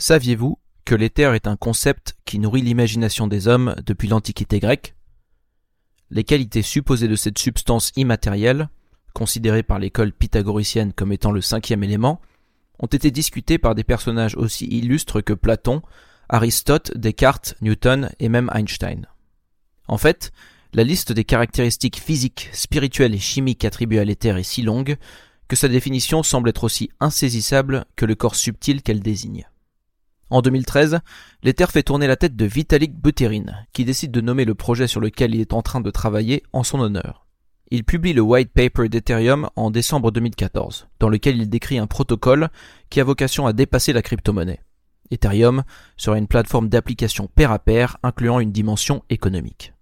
Saviez-vous que l'éther est un concept qui nourrit l'imagination des hommes depuis l'Antiquité grecque? Les qualités supposées de cette substance immatérielle, considérée par l'école pythagoricienne comme étant le cinquième élément, ont été discutées par des personnages aussi illustres que Platon, Aristote, Descartes, Newton et même Einstein. En fait, la liste des caractéristiques physiques, spirituelles et chimiques attribuées à l'éther est si longue que sa définition semble être aussi insaisissable que le corps subtil qu'elle désigne. En 2013, l'Ether fait tourner la tête de Vitalik Buterin, qui décide de nommer le projet sur lequel il est en train de travailler en son honneur. Il publie le white paper d'Ethereum en décembre 2014, dans lequel il décrit un protocole qui a vocation à dépasser la crypto-monnaie. Ethereum sera une plateforme d'application pair à pair incluant une dimension économique.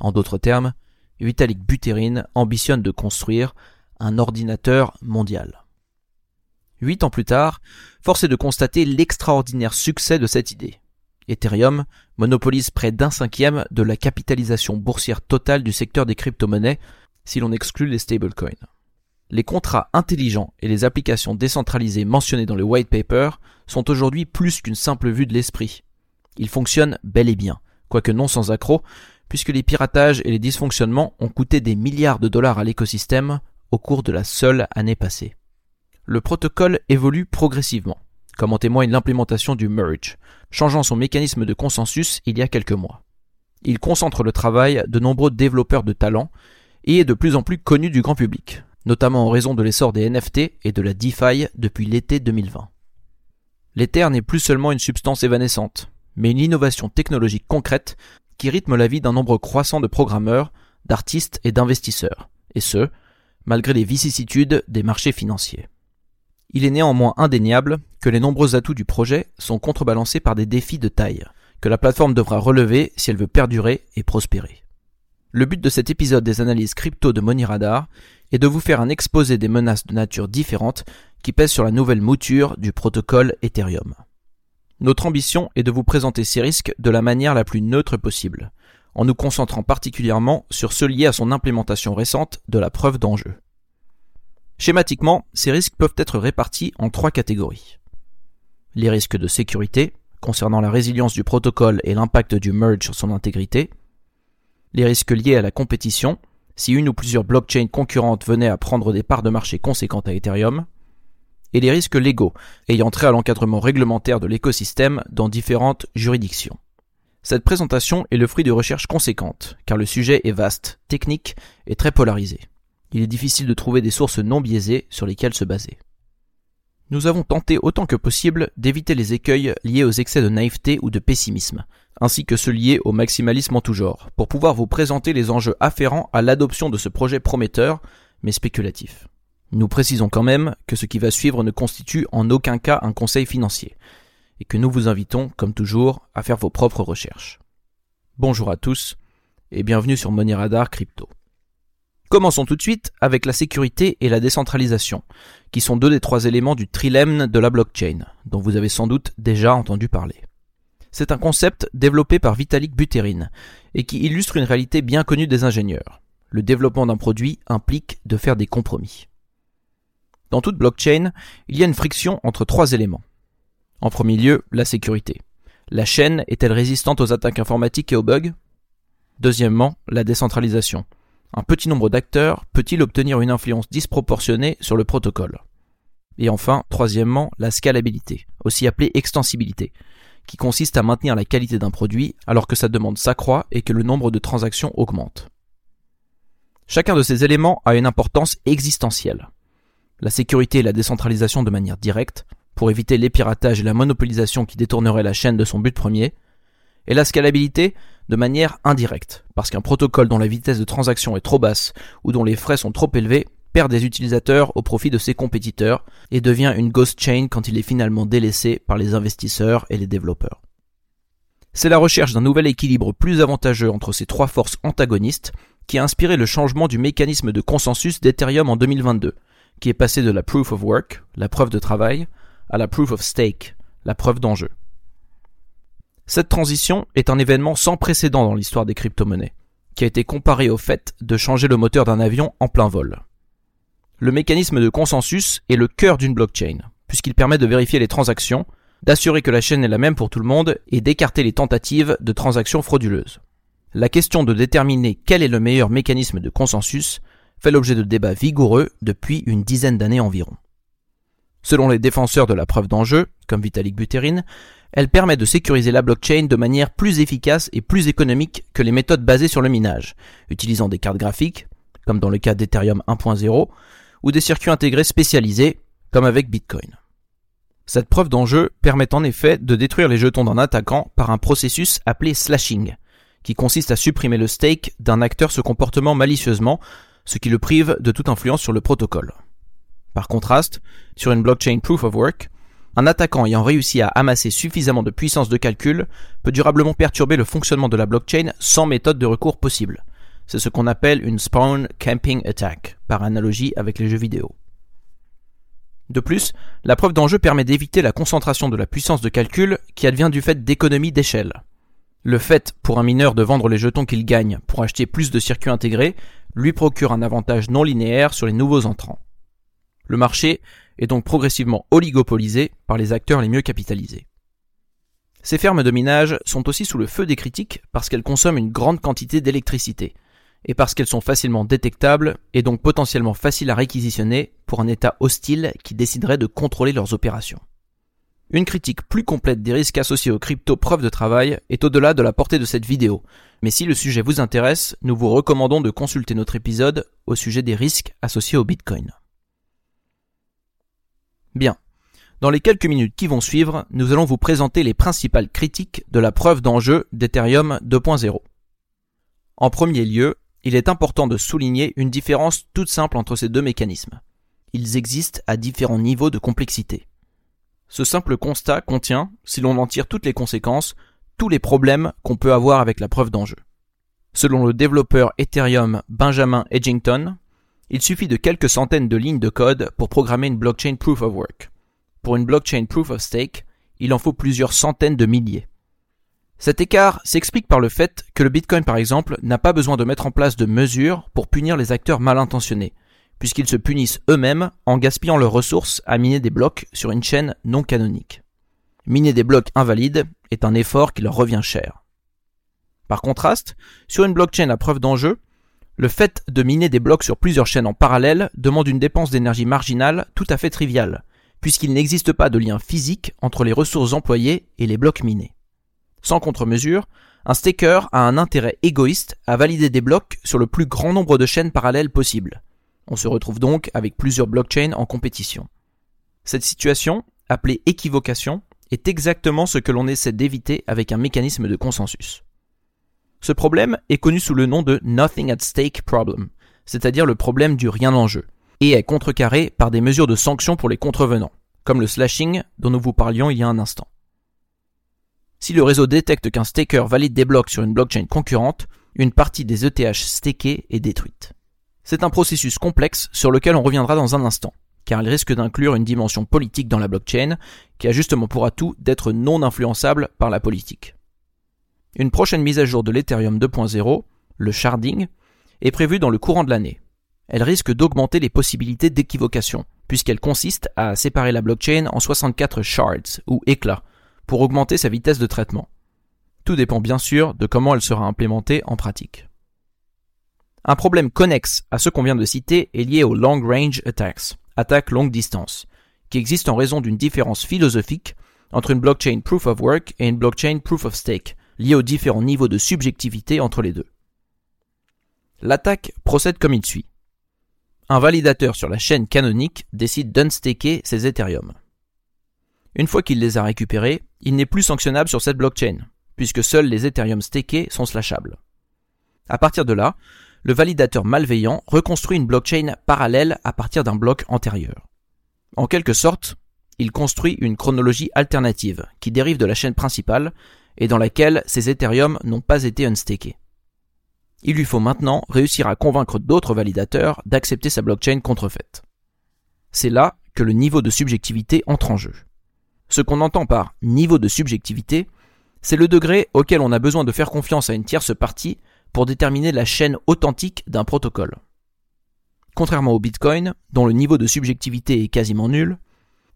En d'autres termes, Vitalik Buterin ambitionne de construire un ordinateur mondial. Huit ans plus tard, force est de constater l'extraordinaire succès de cette idée. Ethereum monopolise près d'un cinquième de la capitalisation boursière totale du secteur des crypto-monnaies si l'on exclut les stablecoins. Les contrats intelligents et les applications décentralisées mentionnées dans le white paper sont aujourd'hui plus qu'une simple vue de l'esprit. Ils fonctionnent bel et bien, quoique non sans accroc, puisque les piratages et les dysfonctionnements ont coûté des milliards de dollars à l'écosystème au cours de la seule année passée le protocole évolue progressivement, comme en témoigne l'implémentation du merge, changeant son mécanisme de consensus il y a quelques mois. Il concentre le travail de nombreux développeurs de talent et est de plus en plus connu du grand public, notamment en raison de l'essor des NFT et de la DeFi depuis l'été 2020. L'Ether n'est plus seulement une substance évanescente, mais une innovation technologique concrète qui rythme la vie d'un nombre croissant de programmeurs, d'artistes et d'investisseurs, et ce, malgré les vicissitudes des marchés financiers. Il est néanmoins indéniable que les nombreux atouts du projet sont contrebalancés par des défis de taille, que la plateforme devra relever si elle veut perdurer et prospérer. Le but de cet épisode des analyses crypto de Money Radar est de vous faire un exposé des menaces de nature différente qui pèsent sur la nouvelle mouture du protocole Ethereum. Notre ambition est de vous présenter ces risques de la manière la plus neutre possible, en nous concentrant particulièrement sur ceux liés à son implémentation récente de la preuve d'enjeu. Schématiquement, ces risques peuvent être répartis en trois catégories. Les risques de sécurité, concernant la résilience du protocole et l'impact du merge sur son intégrité. Les risques liés à la compétition, si une ou plusieurs blockchains concurrentes venaient à prendre des parts de marché conséquentes à Ethereum. Et les risques légaux, ayant trait à l'encadrement réglementaire de l'écosystème dans différentes juridictions. Cette présentation est le fruit de recherches conséquentes, car le sujet est vaste, technique et très polarisé il est difficile de trouver des sources non biaisées sur lesquelles se baser. Nous avons tenté autant que possible d'éviter les écueils liés aux excès de naïveté ou de pessimisme, ainsi que ceux liés au maximalisme en tout genre, pour pouvoir vous présenter les enjeux afférents à l'adoption de ce projet prometteur, mais spéculatif. Nous précisons quand même que ce qui va suivre ne constitue en aucun cas un conseil financier, et que nous vous invitons, comme toujours, à faire vos propres recherches. Bonjour à tous, et bienvenue sur Money Radar Crypto. Commençons tout de suite avec la sécurité et la décentralisation, qui sont deux des trois éléments du trilemme de la blockchain, dont vous avez sans doute déjà entendu parler. C'est un concept développé par Vitalik Buterin, et qui illustre une réalité bien connue des ingénieurs. Le développement d'un produit implique de faire des compromis. Dans toute blockchain, il y a une friction entre trois éléments. En premier lieu, la sécurité. La chaîne est-elle résistante aux attaques informatiques et aux bugs? Deuxièmement, la décentralisation. Un petit nombre d'acteurs peut-il obtenir une influence disproportionnée sur le protocole? Et enfin, troisièmement, la scalabilité, aussi appelée extensibilité, qui consiste à maintenir la qualité d'un produit alors que sa demande s'accroît et que le nombre de transactions augmente. Chacun de ces éléments a une importance existentielle. La sécurité et la décentralisation de manière directe, pour éviter les piratages et la monopolisation qui détourneraient la chaîne de son but premier, et la scalabilité de manière indirecte, parce qu'un protocole dont la vitesse de transaction est trop basse ou dont les frais sont trop élevés perd des utilisateurs au profit de ses compétiteurs et devient une ghost chain quand il est finalement délaissé par les investisseurs et les développeurs. C'est la recherche d'un nouvel équilibre plus avantageux entre ces trois forces antagonistes qui a inspiré le changement du mécanisme de consensus d'Ethereum en 2022, qui est passé de la proof of work, la preuve de travail, à la proof of stake, la preuve d'enjeu. Cette transition est un événement sans précédent dans l'histoire des crypto-monnaies, qui a été comparé au fait de changer le moteur d'un avion en plein vol. Le mécanisme de consensus est le cœur d'une blockchain, puisqu'il permet de vérifier les transactions, d'assurer que la chaîne est la même pour tout le monde et d'écarter les tentatives de transactions frauduleuses. La question de déterminer quel est le meilleur mécanisme de consensus fait l'objet de débats vigoureux depuis une dizaine d'années environ. Selon les défenseurs de la preuve d'enjeu, comme Vitalik Buterin, elle permet de sécuriser la blockchain de manière plus efficace et plus économique que les méthodes basées sur le minage, utilisant des cartes graphiques, comme dans le cas d'Ethereum 1.0, ou des circuits intégrés spécialisés, comme avec Bitcoin. Cette preuve d'enjeu permet en effet de détruire les jetons d'un attaquant par un processus appelé slashing, qui consiste à supprimer le stake d'un acteur se comportement malicieusement, ce qui le prive de toute influence sur le protocole. Par contraste, sur une blockchain proof of work, un attaquant ayant réussi à amasser suffisamment de puissance de calcul peut durablement perturber le fonctionnement de la blockchain sans méthode de recours possible. C'est ce qu'on appelle une spawn camping attack, par analogie avec les jeux vidéo. De plus, la preuve d'enjeu permet d'éviter la concentration de la puissance de calcul qui advient du fait d'économies d'échelle. Le fait pour un mineur de vendre les jetons qu'il gagne pour acheter plus de circuits intégrés lui procure un avantage non linéaire sur les nouveaux entrants. Le marché est donc progressivement oligopolisé par les acteurs les mieux capitalisés. Ces fermes de minage sont aussi sous le feu des critiques parce qu'elles consomment une grande quantité d'électricité, et parce qu'elles sont facilement détectables et donc potentiellement faciles à réquisitionner pour un État hostile qui déciderait de contrôler leurs opérations. Une critique plus complète des risques associés aux crypto preuves de travail est au-delà de la portée de cette vidéo, mais si le sujet vous intéresse, nous vous recommandons de consulter notre épisode au sujet des risques associés au Bitcoin. Dans les quelques minutes qui vont suivre, nous allons vous présenter les principales critiques de la preuve d'enjeu d'Ethereum 2.0. En premier lieu, il est important de souligner une différence toute simple entre ces deux mécanismes. Ils existent à différents niveaux de complexité. Ce simple constat contient, si l'on en tire toutes les conséquences, tous les problèmes qu'on peut avoir avec la preuve d'enjeu. Selon le développeur Ethereum Benjamin Edgington, il suffit de quelques centaines de lignes de code pour programmer une blockchain proof of work. Pour une blockchain proof of stake, il en faut plusieurs centaines de milliers. Cet écart s'explique par le fait que le Bitcoin par exemple n'a pas besoin de mettre en place de mesures pour punir les acteurs mal intentionnés, puisqu'ils se punissent eux-mêmes en gaspillant leurs ressources à miner des blocs sur une chaîne non canonique. Miner des blocs invalides est un effort qui leur revient cher. Par contraste, sur une blockchain à preuve d'enjeu, le fait de miner des blocs sur plusieurs chaînes en parallèle demande une dépense d'énergie marginale tout à fait triviale, puisqu'il n'existe pas de lien physique entre les ressources employées et les blocs minés. Sans contre-mesure, un staker a un intérêt égoïste à valider des blocs sur le plus grand nombre de chaînes parallèles possible. On se retrouve donc avec plusieurs blockchains en compétition. Cette situation, appelée équivocation, est exactement ce que l'on essaie d'éviter avec un mécanisme de consensus. Ce problème est connu sous le nom de Nothing at Stake Problem, c'est-à-dire le problème du rien en jeu, et est contrecarré par des mesures de sanctions pour les contrevenants, comme le slashing dont nous vous parlions il y a un instant. Si le réseau détecte qu'un staker valide des blocs sur une blockchain concurrente, une partie des ETH stakés est détruite. C'est un processus complexe sur lequel on reviendra dans un instant, car il risque d'inclure une dimension politique dans la blockchain, qui a justement pour atout d'être non influençable par la politique. Une prochaine mise à jour de l'Ethereum 2.0, le sharding, est prévue dans le courant de l'année. Elle risque d'augmenter les possibilités d'équivocation, puisqu'elle consiste à séparer la blockchain en 64 shards, ou éclats, pour augmenter sa vitesse de traitement. Tout dépend bien sûr de comment elle sera implémentée en pratique. Un problème connexe à ce qu'on vient de citer est lié aux long range attacks, attaques longue distance, qui existent en raison d'une différence philosophique entre une blockchain proof of work et une blockchain proof of stake, liée aux différents niveaux de subjectivité entre les deux. L'attaque procède comme il suit. Un validateur sur la chaîne canonique décide d'unstaker ses Ethereum. Une fois qu'il les a récupérés, il n'est plus sanctionnable sur cette blockchain, puisque seuls les Ethereum stakés sont slashables. À partir de là, le validateur malveillant reconstruit une blockchain parallèle à partir d'un bloc antérieur. En quelque sorte, il construit une chronologie alternative qui dérive de la chaîne principale et dans laquelle ces Ethereum n'ont pas été unstakés. Il lui faut maintenant réussir à convaincre d'autres validateurs d'accepter sa blockchain contrefaite. C'est là que le niveau de subjectivité entre en jeu. Ce qu'on entend par niveau de subjectivité, c'est le degré auquel on a besoin de faire confiance à une tierce partie pour déterminer la chaîne authentique d'un protocole. Contrairement au Bitcoin, dont le niveau de subjectivité est quasiment nul,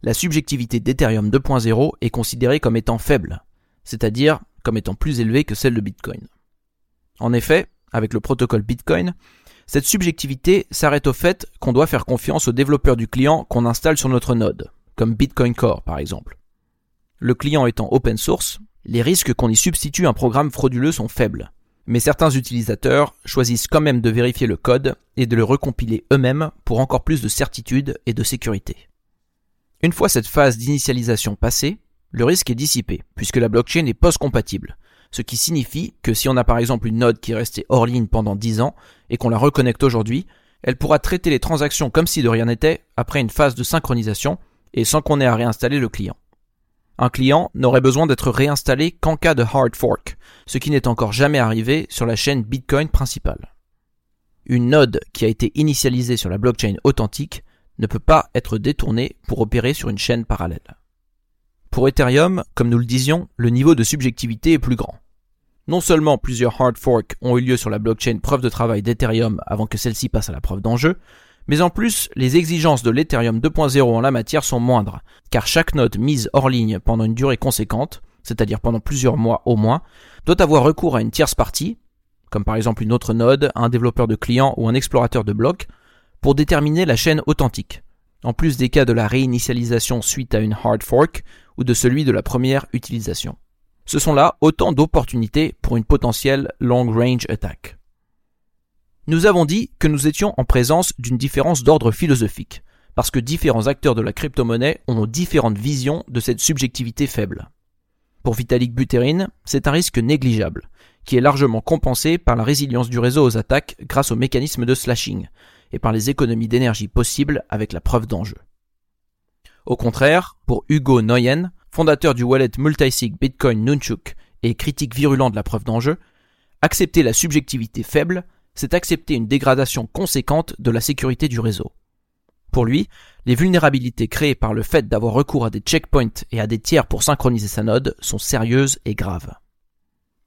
la subjectivité d'Ethereum 2.0 est considérée comme étant faible, c'est-à-dire comme étant plus élevée que celle de Bitcoin. En effet, avec le protocole Bitcoin, cette subjectivité s'arrête au fait qu'on doit faire confiance au développeur du client qu'on installe sur notre node, comme Bitcoin Core par exemple. Le client étant open source, les risques qu'on y substitue un programme frauduleux sont faibles. Mais certains utilisateurs choisissent quand même de vérifier le code et de le recompiler eux-mêmes pour encore plus de certitude et de sécurité. Une fois cette phase d'initialisation passée, le risque est dissipé, puisque la blockchain est post-compatible, ce qui signifie que si on a par exemple une node qui est restée hors ligne pendant 10 ans et qu'on la reconnecte aujourd'hui, elle pourra traiter les transactions comme si de rien n'était après une phase de synchronisation et sans qu'on ait à réinstaller le client. Un client n'aurait besoin d'être réinstallé qu'en cas de hard fork, ce qui n'est encore jamais arrivé sur la chaîne Bitcoin principale. Une node qui a été initialisée sur la blockchain authentique ne peut pas être détournée pour opérer sur une chaîne parallèle. Pour Ethereum, comme nous le disions, le niveau de subjectivité est plus grand. Non seulement plusieurs hard forks ont eu lieu sur la blockchain preuve de travail d'Ethereum avant que celle-ci passe à la preuve d'enjeu, mais en plus, les exigences de l'Ethereum 2.0 en la matière sont moindres, car chaque node mise hors ligne pendant une durée conséquente, c'est-à-dire pendant plusieurs mois au moins, doit avoir recours à une tierce partie, comme par exemple une autre node, un développeur de client ou un explorateur de blocs, pour déterminer la chaîne authentique, en plus des cas de la réinitialisation suite à une hard fork ou de celui de la première utilisation. Ce sont là autant d'opportunités pour une potentielle long range attack. Nous avons dit que nous étions en présence d'une différence d'ordre philosophique, parce que différents acteurs de la crypto-monnaie ont différentes visions de cette subjectivité faible. Pour Vitalik Buterin, c'est un risque négligeable, qui est largement compensé par la résilience du réseau aux attaques grâce au mécanisme de slashing, et par les économies d'énergie possibles avec la preuve d'enjeu. Au contraire, pour Hugo Noyen, fondateur du wallet multisig Bitcoin Nunchuk et critique virulent de la preuve d'enjeu, accepter la subjectivité faible c'est accepter une dégradation conséquente de la sécurité du réseau. Pour lui, les vulnérabilités créées par le fait d'avoir recours à des checkpoints et à des tiers pour synchroniser sa node sont sérieuses et graves.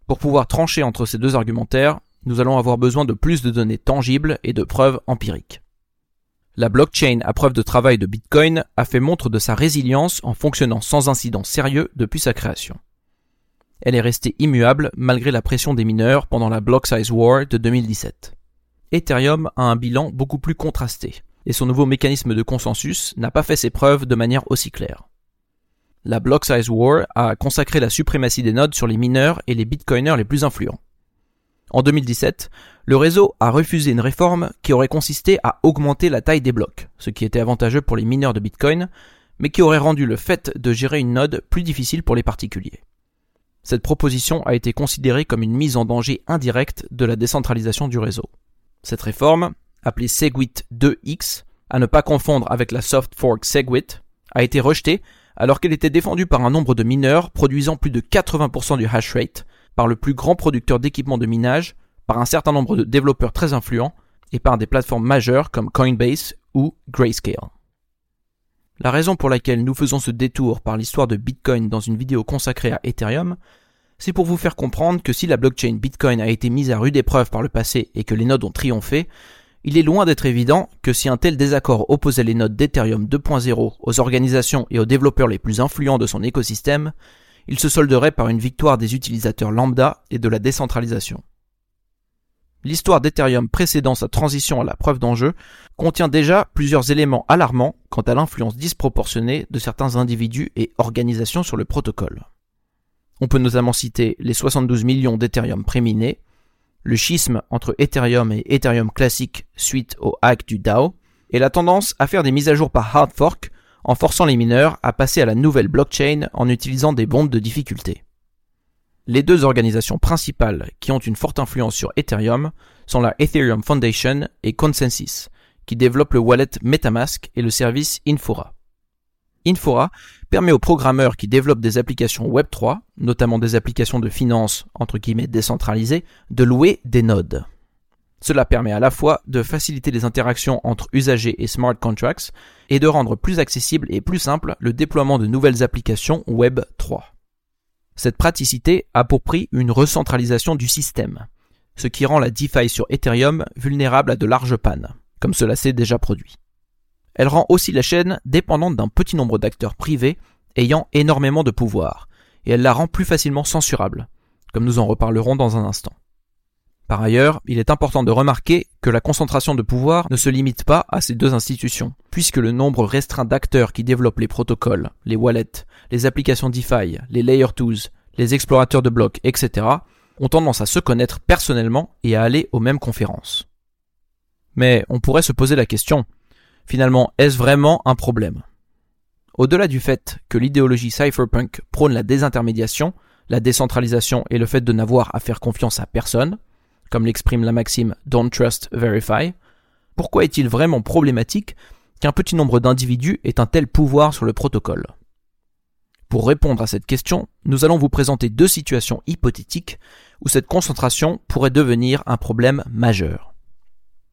Pour pouvoir trancher entre ces deux argumentaires, nous allons avoir besoin de plus de données tangibles et de preuves empiriques. La blockchain à preuve de travail de Bitcoin a fait montre de sa résilience en fonctionnant sans incident sérieux depuis sa création elle est restée immuable malgré la pression des mineurs pendant la Block Size War de 2017. Ethereum a un bilan beaucoup plus contrasté, et son nouveau mécanisme de consensus n'a pas fait ses preuves de manière aussi claire. La Block Size War a consacré la suprématie des nodes sur les mineurs et les bitcoiners les plus influents. En 2017, le réseau a refusé une réforme qui aurait consisté à augmenter la taille des blocs, ce qui était avantageux pour les mineurs de bitcoin, mais qui aurait rendu le fait de gérer une node plus difficile pour les particuliers. Cette proposition a été considérée comme une mise en danger indirecte de la décentralisation du réseau. Cette réforme, appelée Segwit 2X, à ne pas confondre avec la soft fork Segwit, a été rejetée alors qu'elle était défendue par un nombre de mineurs produisant plus de 80% du hash rate, par le plus grand producteur d'équipements de minage, par un certain nombre de développeurs très influents et par des plateformes majeures comme Coinbase ou Grayscale. La raison pour laquelle nous faisons ce détour par l'histoire de Bitcoin dans une vidéo consacrée à Ethereum, c'est pour vous faire comprendre que si la blockchain Bitcoin a été mise à rude épreuve par le passé et que les nodes ont triomphé, il est loin d'être évident que si un tel désaccord opposait les nodes d'Ethereum 2.0 aux organisations et aux développeurs les plus influents de son écosystème, il se solderait par une victoire des utilisateurs lambda et de la décentralisation. L'histoire d'Ethereum précédant sa transition à la preuve d'enjeu contient déjà plusieurs éléments alarmants quant à l'influence disproportionnée de certains individus et organisations sur le protocole. On peut notamment citer les 72 millions d'Ethereum préminés, le schisme entre Ethereum et Ethereum classique suite au hack du DAO, et la tendance à faire des mises à jour par hard fork en forçant les mineurs à passer à la nouvelle blockchain en utilisant des bombes de difficulté. Les deux organisations principales qui ont une forte influence sur Ethereum sont la Ethereum Foundation et Consensus, qui développent le wallet MetaMask et le service Infora. Infora permet aux programmeurs qui développent des applications Web3, notamment des applications de finance entre guillemets décentralisées, de louer des nodes. Cela permet à la fois de faciliter les interactions entre usagers et smart contracts et de rendre plus accessible et plus simple le déploiement de nouvelles applications Web 3. Cette praticité a pour prix une recentralisation du système, ce qui rend la DeFi sur Ethereum vulnérable à de larges pannes, comme cela s'est déjà produit. elle rend aussi la chaîne dépendante d'un petit nombre d'acteurs privés ayant énormément de pouvoir, et elle la rend plus facilement censurable, comme nous en reparlerons dans un instant. Par ailleurs, il est important de remarquer que la concentration de pouvoir ne se limite pas à ces deux institutions, puisque le nombre restreint d'acteurs qui développent les protocoles, les wallets, les applications DeFi, les layer 2 les explorateurs de blocs, etc., ont tendance à se connaître personnellement et à aller aux mêmes conférences. Mais on pourrait se poser la question, finalement, est-ce vraiment un problème? Au-delà du fait que l'idéologie cypherpunk prône la désintermédiation, la décentralisation et le fait de n'avoir à faire confiance à personne, comme l'exprime la maxime Don't Trust, Verify, pourquoi est-il vraiment problématique qu'un petit nombre d'individus ait un tel pouvoir sur le protocole? Pour répondre à cette question, nous allons vous présenter deux situations hypothétiques où cette concentration pourrait devenir un problème majeur.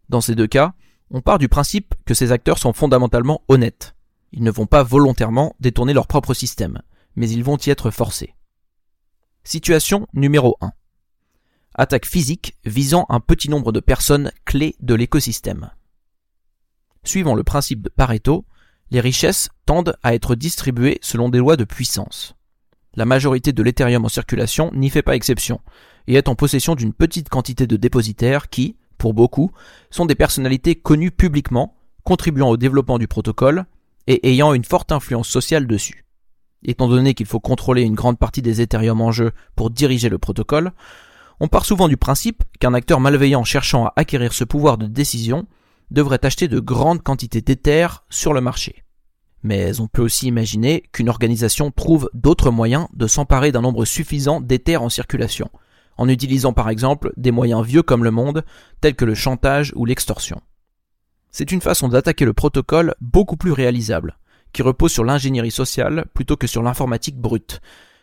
Dans ces deux cas, on part du principe que ces acteurs sont fondamentalement honnêtes. Ils ne vont pas volontairement détourner leur propre système, mais ils vont y être forcés. Situation numéro 1 attaque physique visant un petit nombre de personnes clés de l'écosystème. Suivant le principe de Pareto, les richesses tendent à être distribuées selon des lois de puissance. La majorité de l'Ethereum en circulation n'y fait pas exception, et est en possession d'une petite quantité de dépositaires qui, pour beaucoup, sont des personnalités connues publiquement, contribuant au développement du protocole, et ayant une forte influence sociale dessus. Étant donné qu'il faut contrôler une grande partie des Ethereum en jeu pour diriger le protocole, on part souvent du principe qu'un acteur malveillant cherchant à acquérir ce pouvoir de décision devrait acheter de grandes quantités d'éther sur le marché. Mais on peut aussi imaginer qu'une organisation trouve d'autres moyens de s'emparer d'un nombre suffisant d'éther en circulation, en utilisant par exemple des moyens vieux comme le monde, tels que le chantage ou l'extorsion. C'est une façon d'attaquer le protocole beaucoup plus réalisable, qui repose sur l'ingénierie sociale plutôt que sur l'informatique brute,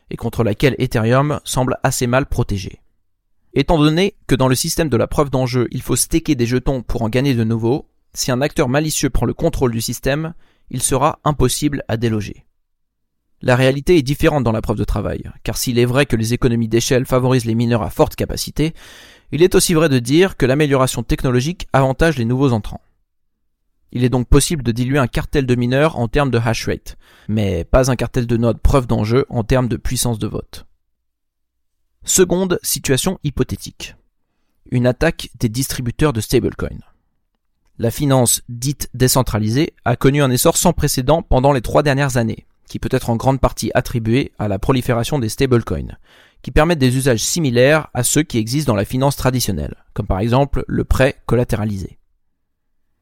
et contre laquelle Ethereum semble assez mal protégé. Étant donné que dans le système de la preuve d'enjeu, il faut staker des jetons pour en gagner de nouveaux, si un acteur malicieux prend le contrôle du système, il sera impossible à déloger. La réalité est différente dans la preuve de travail, car s'il est vrai que les économies d'échelle favorisent les mineurs à forte capacité, il est aussi vrai de dire que l'amélioration technologique avantage les nouveaux entrants. Il est donc possible de diluer un cartel de mineurs en termes de hash rate, mais pas un cartel de nodes preuve d'enjeu en termes de puissance de vote. Seconde situation hypothétique. Une attaque des distributeurs de stablecoins. La finance dite décentralisée a connu un essor sans précédent pendant les trois dernières années, qui peut être en grande partie attribué à la prolifération des stablecoins, qui permettent des usages similaires à ceux qui existent dans la finance traditionnelle, comme par exemple le prêt collatéralisé.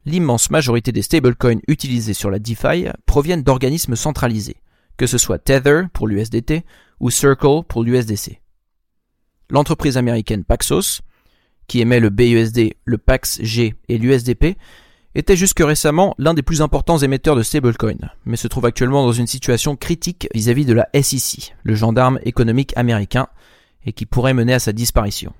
L'immense majorité des stablecoins utilisés sur la DeFi proviennent d'organismes centralisés, que ce soit Tether pour l'USDT ou Circle pour l'USDC l'entreprise américaine Paxos, qui émet le BUSD, le PAX-G et l'USDP, était jusque récemment l'un des plus importants émetteurs de stablecoins, mais se trouve actuellement dans une situation critique vis-à-vis de la SEC, le gendarme économique américain, et qui pourrait mener à sa disparition.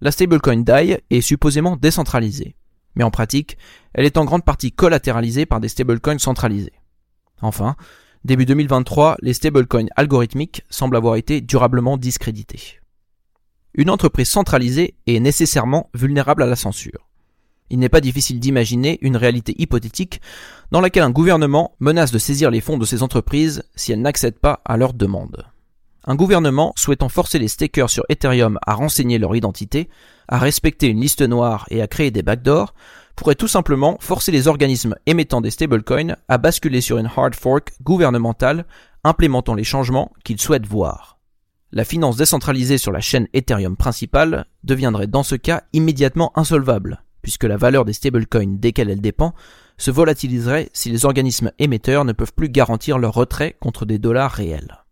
La stablecoin DAI est supposément décentralisée, mais en pratique, elle est en grande partie collatéralisée par des stablecoins centralisés. Enfin, début 2023, les stablecoins algorithmiques semblent avoir été durablement discrédités. Une entreprise centralisée est nécessairement vulnérable à la censure. Il n'est pas difficile d'imaginer une réalité hypothétique dans laquelle un gouvernement menace de saisir les fonds de ces entreprises si elles n'accèdent pas à leurs demandes. Un gouvernement souhaitant forcer les stakers sur Ethereum à renseigner leur identité, à respecter une liste noire et à créer des backdoors pourrait tout simplement forcer les organismes émettant des stablecoins à basculer sur une hard fork gouvernementale implémentant les changements qu'ils souhaitent voir. La finance décentralisée sur la chaîne Ethereum principale deviendrait dans ce cas immédiatement insolvable, puisque la valeur des stablecoins desquels elle dépend se volatiliserait si les organismes émetteurs ne peuvent plus garantir leur retrait contre des dollars réels.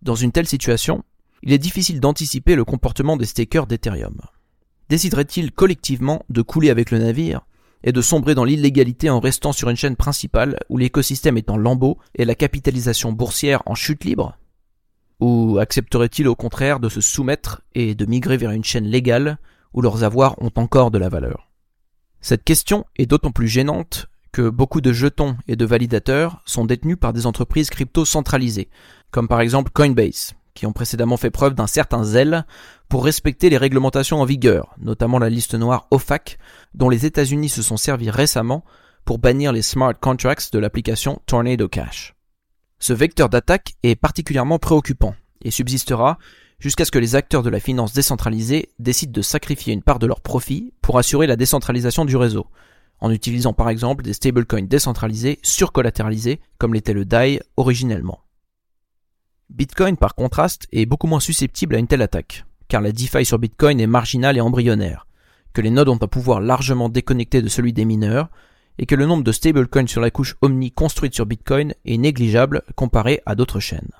Dans une telle situation, il est difficile d'anticiper le comportement des stakers d'Ethereum. Décideraient-ils collectivement de couler avec le navire et de sombrer dans l'illégalité en restant sur une chaîne principale où l'écosystème est en lambeaux et la capitalisation boursière en chute libre? Ou accepteraient-ils au contraire de se soumettre et de migrer vers une chaîne légale où leurs avoirs ont encore de la valeur? Cette question est d'autant plus gênante que beaucoup de jetons et de validateurs sont détenus par des entreprises crypto centralisées, comme par exemple Coinbase, qui ont précédemment fait preuve d'un certain zèle pour respecter les réglementations en vigueur, notamment la liste noire OFAC, dont les États-Unis se sont servis récemment pour bannir les smart contracts de l'application Tornado Cash. Ce vecteur d'attaque est particulièrement préoccupant et subsistera jusqu'à ce que les acteurs de la finance décentralisée décident de sacrifier une part de leurs profits pour assurer la décentralisation du réseau, en utilisant par exemple des stablecoins décentralisés surcollatéralisés comme l'était le DAI originellement. Bitcoin par contraste est beaucoup moins susceptible à une telle attaque, car la DeFi sur Bitcoin est marginale et embryonnaire, que les nodes ont un pouvoir largement déconnecté de celui des mineurs, et que le nombre de stablecoins sur la couche Omni construite sur Bitcoin est négligeable comparé à d'autres chaînes.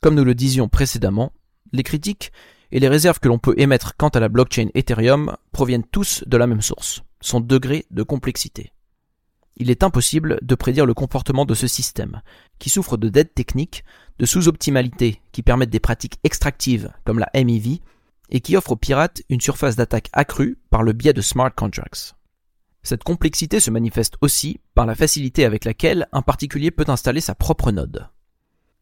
Comme nous le disions précédemment, les critiques et les réserves que l'on peut émettre quant à la blockchain Ethereum proviennent tous de la même source, son degré de complexité. Il est impossible de prédire le comportement de ce système, qui souffre de dettes techniques, de sous-optimalité qui permettent des pratiques extractives comme la MEV, et qui offre aux pirates une surface d'attaque accrue par le biais de smart contracts. Cette complexité se manifeste aussi par la facilité avec laquelle un particulier peut installer sa propre node.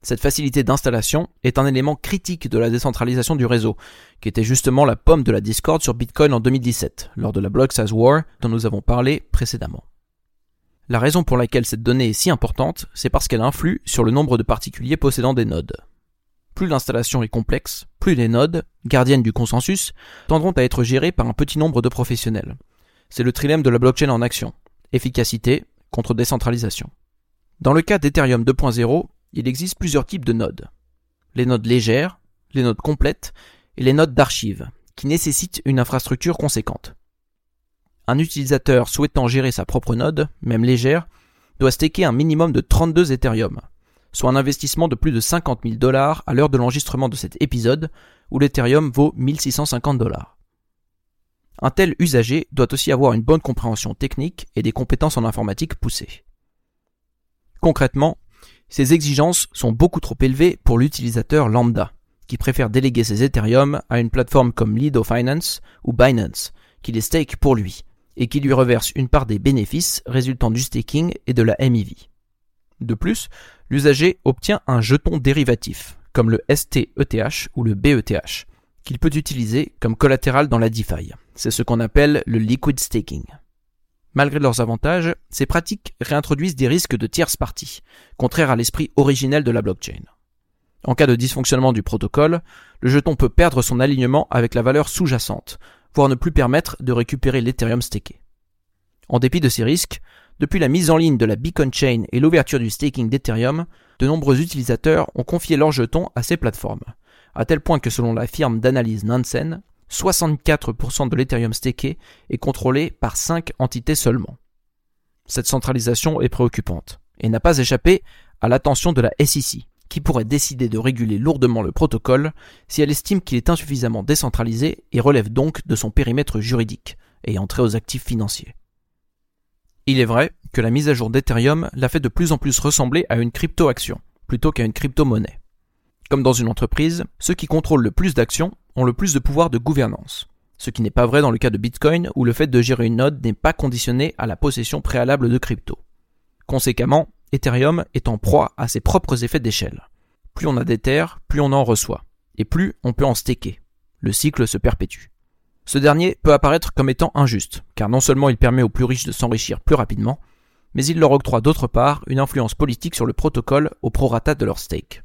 Cette facilité d'installation est un élément critique de la décentralisation du réseau, qui était justement la pomme de la Discord sur Bitcoin en 2017, lors de la Block War dont nous avons parlé précédemment. La raison pour laquelle cette donnée est si importante, c'est parce qu'elle influe sur le nombre de particuliers possédant des nodes. Plus l'installation est complexe, plus les nodes, gardiennes du consensus, tendront à être gérées par un petit nombre de professionnels. C'est le trilemme de la blockchain en action. Efficacité contre décentralisation. Dans le cas d'Ethereum 2.0, il existe plusieurs types de nodes. Les nodes légères, les nodes complètes et les nodes d'archives, qui nécessitent une infrastructure conséquente. Un utilisateur souhaitant gérer sa propre node, même légère, doit staker un minimum de 32 Ethereum, soit un investissement de plus de 50 000 dollars à l'heure de l'enregistrement de cet épisode, où l'Ethereum vaut 1650 dollars. Un tel usager doit aussi avoir une bonne compréhension technique et des compétences en informatique poussées. Concrètement, ces exigences sont beaucoup trop élevées pour l'utilisateur lambda, qui préfère déléguer ses Ethereum à une plateforme comme Lido Finance ou Binance, qui les stake pour lui, et qui lui reverse une part des bénéfices résultant du staking et de la MEV. De plus, l'usager obtient un jeton dérivatif, comme le STETH ou le BETH, qu'il peut utiliser comme collatéral dans la DeFi. C'est ce qu'on appelle le liquid staking. Malgré leurs avantages, ces pratiques réintroduisent des risques de tierce partie, contraires à l'esprit originel de la blockchain. En cas de dysfonctionnement du protocole, le jeton peut perdre son alignement avec la valeur sous-jacente, voire ne plus permettre de récupérer l'Ethereum staké. En dépit de ces risques, depuis la mise en ligne de la Beacon Chain et l'ouverture du staking d'Ethereum, de nombreux utilisateurs ont confié leurs jetons à ces plateformes, à tel point que selon la firme d'analyse Nansen, 64% de l'Ethereum staké est contrôlé par 5 entités seulement. Cette centralisation est préoccupante et n'a pas échappé à l'attention de la SEC, qui pourrait décider de réguler lourdement le protocole si elle estime qu'il est insuffisamment décentralisé et relève donc de son périmètre juridique, ayant trait aux actifs financiers. Il est vrai que la mise à jour d'Ethereum l'a fait de plus en plus ressembler à une crypto-action, plutôt qu'à une crypto-monnaie. Comme dans une entreprise, ceux qui contrôlent le plus d'actions ont le plus de pouvoir de gouvernance. Ce qui n'est pas vrai dans le cas de Bitcoin où le fait de gérer une node n'est pas conditionné à la possession préalable de crypto. Conséquemment, Ethereum est en proie à ses propres effets d'échelle. Plus on a d'Ether, plus on en reçoit, et plus on peut en staker. Le cycle se perpétue. Ce dernier peut apparaître comme étant injuste, car non seulement il permet aux plus riches de s'enrichir plus rapidement, mais il leur octroie d'autre part une influence politique sur le protocole au prorata de leur stake.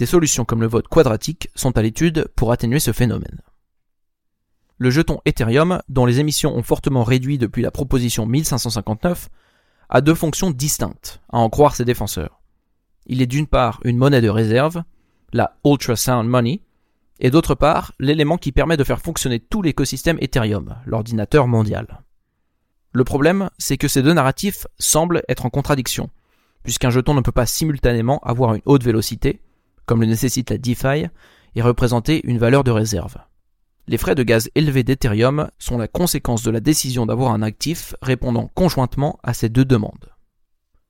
Des solutions comme le vote quadratique sont à l'étude pour atténuer ce phénomène. Le jeton Ethereum, dont les émissions ont fortement réduit depuis la proposition 1559, a deux fonctions distinctes, à en croire ses défenseurs. Il est d'une part une monnaie de réserve, la Ultrasound Money, et d'autre part l'élément qui permet de faire fonctionner tout l'écosystème Ethereum, l'ordinateur mondial. Le problème, c'est que ces deux narratifs semblent être en contradiction, puisqu'un jeton ne peut pas simultanément avoir une haute vélocité, comme le nécessite la DeFi, et représenter une valeur de réserve. Les frais de gaz élevés d'Ethereum sont la conséquence de la décision d'avoir un actif répondant conjointement à ces deux demandes.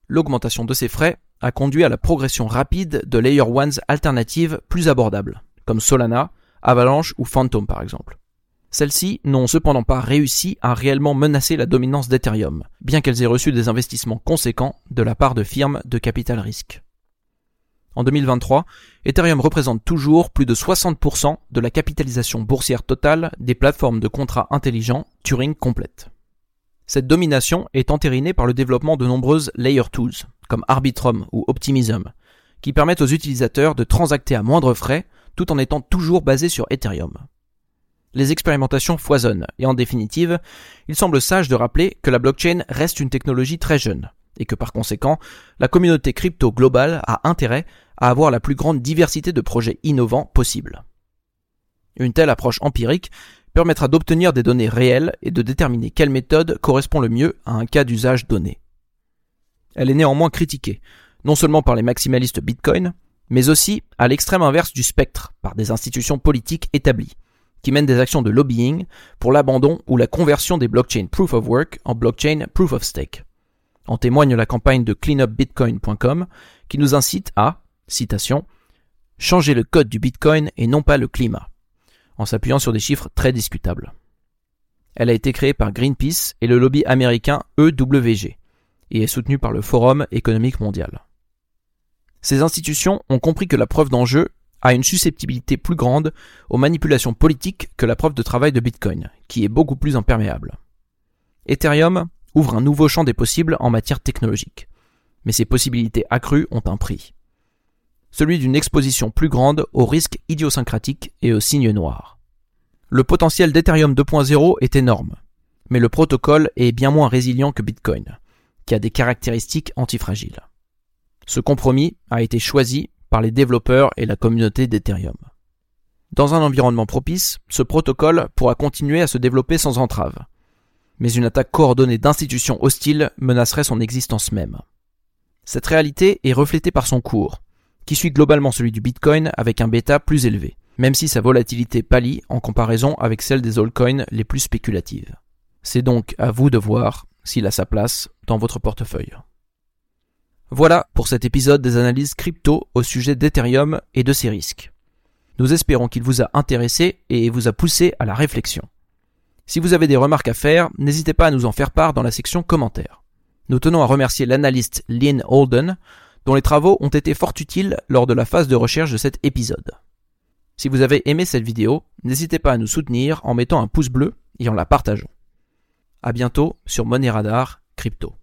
L'augmentation de ces frais a conduit à la progression rapide de Layer Ones alternatives plus abordables, comme Solana, Avalanche ou Phantom par exemple. Celles-ci n'ont cependant pas réussi à réellement menacer la dominance d'Ethereum, bien qu'elles aient reçu des investissements conséquents de la part de firmes de capital risque. En 2023, Ethereum représente toujours plus de 60% de la capitalisation boursière totale des plateformes de contrats intelligents Turing complète. Cette domination est entérinée par le développement de nombreuses layer tools, comme Arbitrum ou Optimism, qui permettent aux utilisateurs de transacter à moindre frais tout en étant toujours basés sur Ethereum. Les expérimentations foisonnent, et en définitive, il semble sage de rappeler que la blockchain reste une technologie très jeune, et que par conséquent, la communauté crypto globale a intérêt à avoir la plus grande diversité de projets innovants possible. Une telle approche empirique permettra d'obtenir des données réelles et de déterminer quelle méthode correspond le mieux à un cas d'usage donné. Elle est néanmoins critiquée, non seulement par les maximalistes Bitcoin, mais aussi à l'extrême inverse du spectre, par des institutions politiques établies, qui mènent des actions de lobbying pour l'abandon ou la conversion des blockchains Proof of Work en blockchain Proof of Stake. En témoigne la campagne de cleanupbitcoin.com qui nous incite à, citation, changer le code du Bitcoin et non pas le climat en s'appuyant sur des chiffres très discutables. Elle a été créée par Greenpeace et le lobby américain EWG, et est soutenue par le Forum économique mondial. Ces institutions ont compris que la preuve d'enjeu a une susceptibilité plus grande aux manipulations politiques que la preuve de travail de Bitcoin, qui est beaucoup plus imperméable. Ethereum ouvre un nouveau champ des possibles en matière technologique, mais ces possibilités accrues ont un prix celui d'une exposition plus grande aux risques idiosyncratiques et aux signes noirs. Le potentiel d'Ethereum 2.0 est énorme, mais le protocole est bien moins résilient que Bitcoin, qui a des caractéristiques antifragiles. Ce compromis a été choisi par les développeurs et la communauté d'Ethereum. Dans un environnement propice, ce protocole pourra continuer à se développer sans entrave, mais une attaque coordonnée d'institutions hostiles menacerait son existence même. Cette réalité est reflétée par son cours, qui suit globalement celui du Bitcoin avec un bêta plus élevé, même si sa volatilité pâlit en comparaison avec celle des altcoins les plus spéculatives. C'est donc à vous de voir s'il a sa place dans votre portefeuille. Voilà pour cet épisode des analyses crypto au sujet d'Ethereum et de ses risques. Nous espérons qu'il vous a intéressé et vous a poussé à la réflexion. Si vous avez des remarques à faire, n'hésitez pas à nous en faire part dans la section commentaires. Nous tenons à remercier l'analyste Lynn Holden dont les travaux ont été fort utiles lors de la phase de recherche de cet épisode. Si vous avez aimé cette vidéo, n'hésitez pas à nous soutenir en mettant un pouce bleu et en la partageant. À bientôt sur Money Radar Crypto.